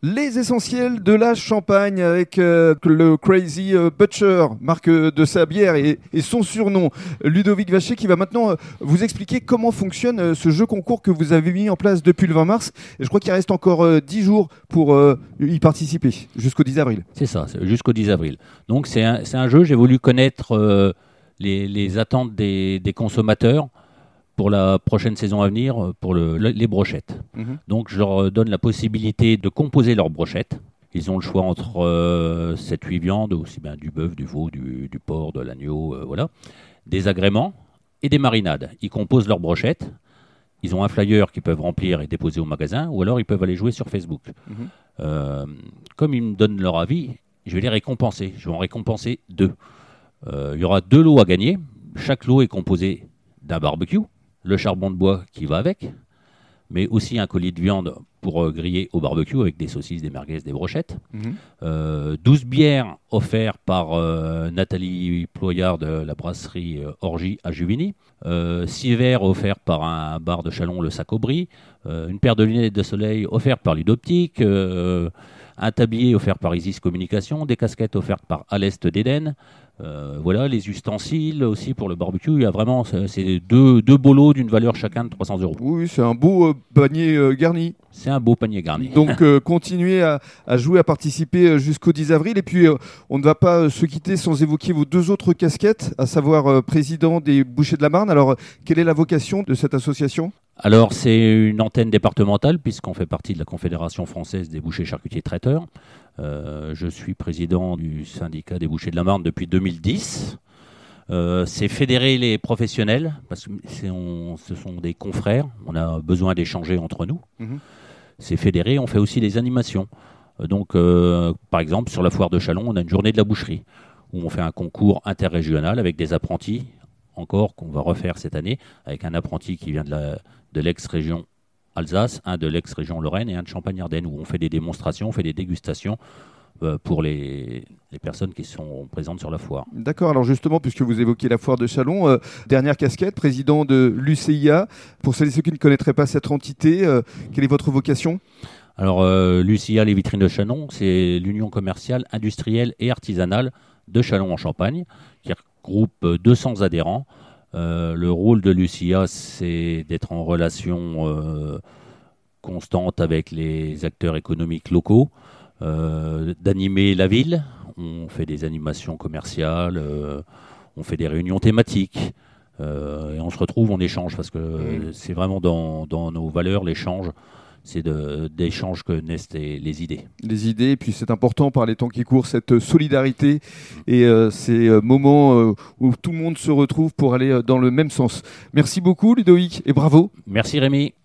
Les essentiels de la Champagne avec euh, le Crazy euh, Butcher, marque de sa bière et, son surnom, Ludovic Vacher, qui va maintenant euh, vous expliquer comment fonctionne ce jeu concours que vous avez mis en place depuis le 20 mars. Je crois qu'il reste encore euh, 10 jours pour y participer, jusqu'au 10 avril. C'est ça, jusqu'au 10 avril. Donc c'est un, jeu, j'ai voulu connaître les, attentes des consommateurs pour la prochaine saison à venir euh, pour le- le- les brochettes. Mhm. Donc je leur donne la possibilité de composer leurs brochettes. Ils ont le choix entre 7-8 viandes, aussi bien du bœuf, du veau, du, du porc, de l'agneau, euh, voilà. Des agréments et des marinades. Ils composent leurs brochettes. Ils ont un flyer qu'ils peuvent remplir et déposer au magasin, ou alors ils peuvent aller jouer sur Facebook. Mhm. Euh, comme ils me donnent leur avis, je vais les récompenser. Je vais en récompenser deux. Euh, il y aura deux lots à gagner. Chaque lot est composé d'un barbecue, le charbon de bois qui va avec, mais aussi un colis de viande pour euh, griller au barbecue avec des saucisses, des merguez, des brochettes. Euh, 12 bières offertes par euh, Nathalie Ployard de la brasserie euh, Orgie à Juvigny. 6 verres offerts par un bar de Chalon, le Sac-Aubry. Euh, une paire de lunettes de soleil offertes par Ludoptique. euh, un tablier offert par Isis Communication. Des casquettes offertes par Alest d'Éden. Euh, voilà, les ustensiles aussi pour le barbecue. Il y a vraiment c'est deux, deux lots d'une valeur chacun de 300 euros. Oui, c'est un beau euh, panier euh, garni. C'est un beau panier garni. Donc euh, continuez à, à jouer, à participer euh, jusqu'au 10 avril. Et puis euh, on ne va pas se quitter sans évoquer vos deux autres casquettes, à savoir euh, président des Bouchers de la Marne. Alors quelle est la vocation de cette association? Alors, c'est une antenne départementale, puisqu'on fait partie de la Confédération française des bouchers charcutiers traiteurs. Je suis président du syndicat des bouchers de la Marne depuis 2010. Euh, c'est fédérer les professionnels, parce que on- ce sont des confrères, on a besoin d'échanger entre nous. Mhm. C'est fédérer, on fait aussi des animations. Euh, Donc, euh, par exemple, sur la foire de Chalon, on a une journée de la boucherie, où on fait un concours interrégional avec des apprentis, encore qu'on va refaire cette année, avec un apprenti qui vient de l'ex-région Alsace, un de l'ex-région Lorraine et un de Champagne-Ardenne, où on fait des démonstrations, on fait des dégustations pour les, les personnes qui sont présentes sur la foire. D'accord, alors justement, puisque vous évoquez la foire de Chalon, euh, dernière casquette, président de l'UCIA. Pour celles et ceux qui ne connaîtraient pas cette entité, euh, quelle est votre vocation? Alors, euh, Lucia, les vitrines de Chalon, c'est l'union commerciale, industrielle et artisanale de Chalon en Champagne, qui regroupe euh, 200 adhérents. Euh, le rôle de Lucia, c'est d'être en relation euh, constante avec les acteurs économiques locaux, euh, d'animer la ville. On fait des animations commerciales, euh, on fait des réunions thématiques. euh, et on se retrouve, on échange parce que Mmh. c'est vraiment dans, dans nos valeurs l'échange c'est d'échanges que naissent les, les idées. Les idées, et puis c'est important par les temps qui courent, cette euh, solidarité et euh, ces euh, moments euh, où tout le monde se retrouve pour aller euh, dans le même sens. Merci beaucoup Ludovic et bravo. Merci Rémi.